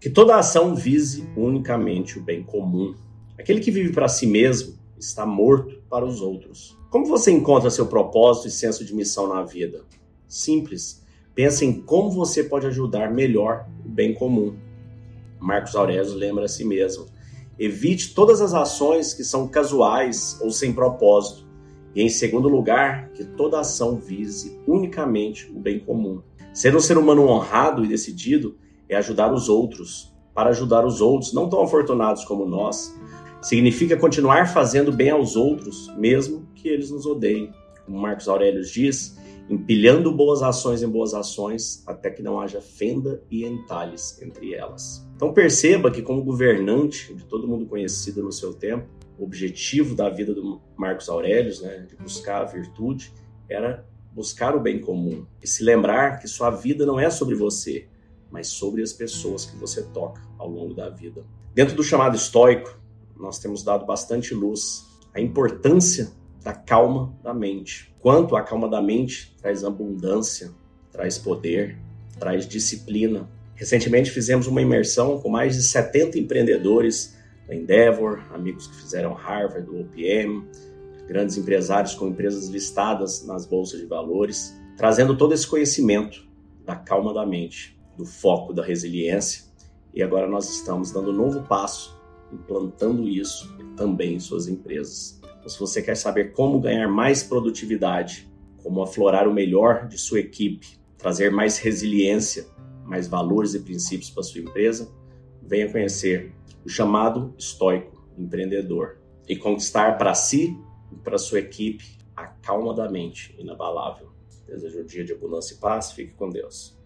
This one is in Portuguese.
Que toda ação vise unicamente o bem comum. Aquele que vive para si mesmo está morto para os outros. Como você encontra seu propósito e senso de missão na vida? Simples. Pensa em como você pode ajudar melhor o bem comum. Marcos Aurélio lembra a si mesmo. Evite todas as ações que são casuais ou sem propósito. E, em segundo lugar, que toda ação vise unicamente o bem comum. Ser um ser humano honrado e decidido é ajudar os outros. Para ajudar os outros, não tão afortunados como nós, significa continuar fazendo bem aos outros, mesmo que eles nos odeiem. Como Marcos Aurélio diz, empilhando boas ações em boas ações, até que não haja fenda e entalhes entre elas. Então perceba que, como governante de todo mundo conhecido no seu tempo, o objetivo da vida do Marcos Aurélio, né, de buscar a virtude, era buscar o bem comum e se lembrar que sua vida não é sobre você, mas sobre as pessoas que você toca ao longo da vida. Dentro do chamado estoico, nós temos dado bastante luz à importância da calma da mente. Quanto a calma da mente traz abundância, traz poder, traz disciplina. Recentemente fizemos uma imersão com mais de 70 empreendedores da Endeavor, amigos que fizeram Harvard, do OPM, grandes empresários com empresas listadas nas bolsas de valores, trazendo todo esse conhecimento da calma da mente, do foco da resiliência. E agora nós estamos dando um novo passo, implantando isso também em suas empresas. Então, se você quer saber como ganhar mais produtividade, como aflorar o melhor de sua equipe, trazer mais resiliência, mais valores e princípios para sua empresa, venha conhecer o chamado estoico empreendedor e conquistar para si e para sua equipe a calma da mente inabalável. Desejo um dia de abundância e paz. Fique com Deus.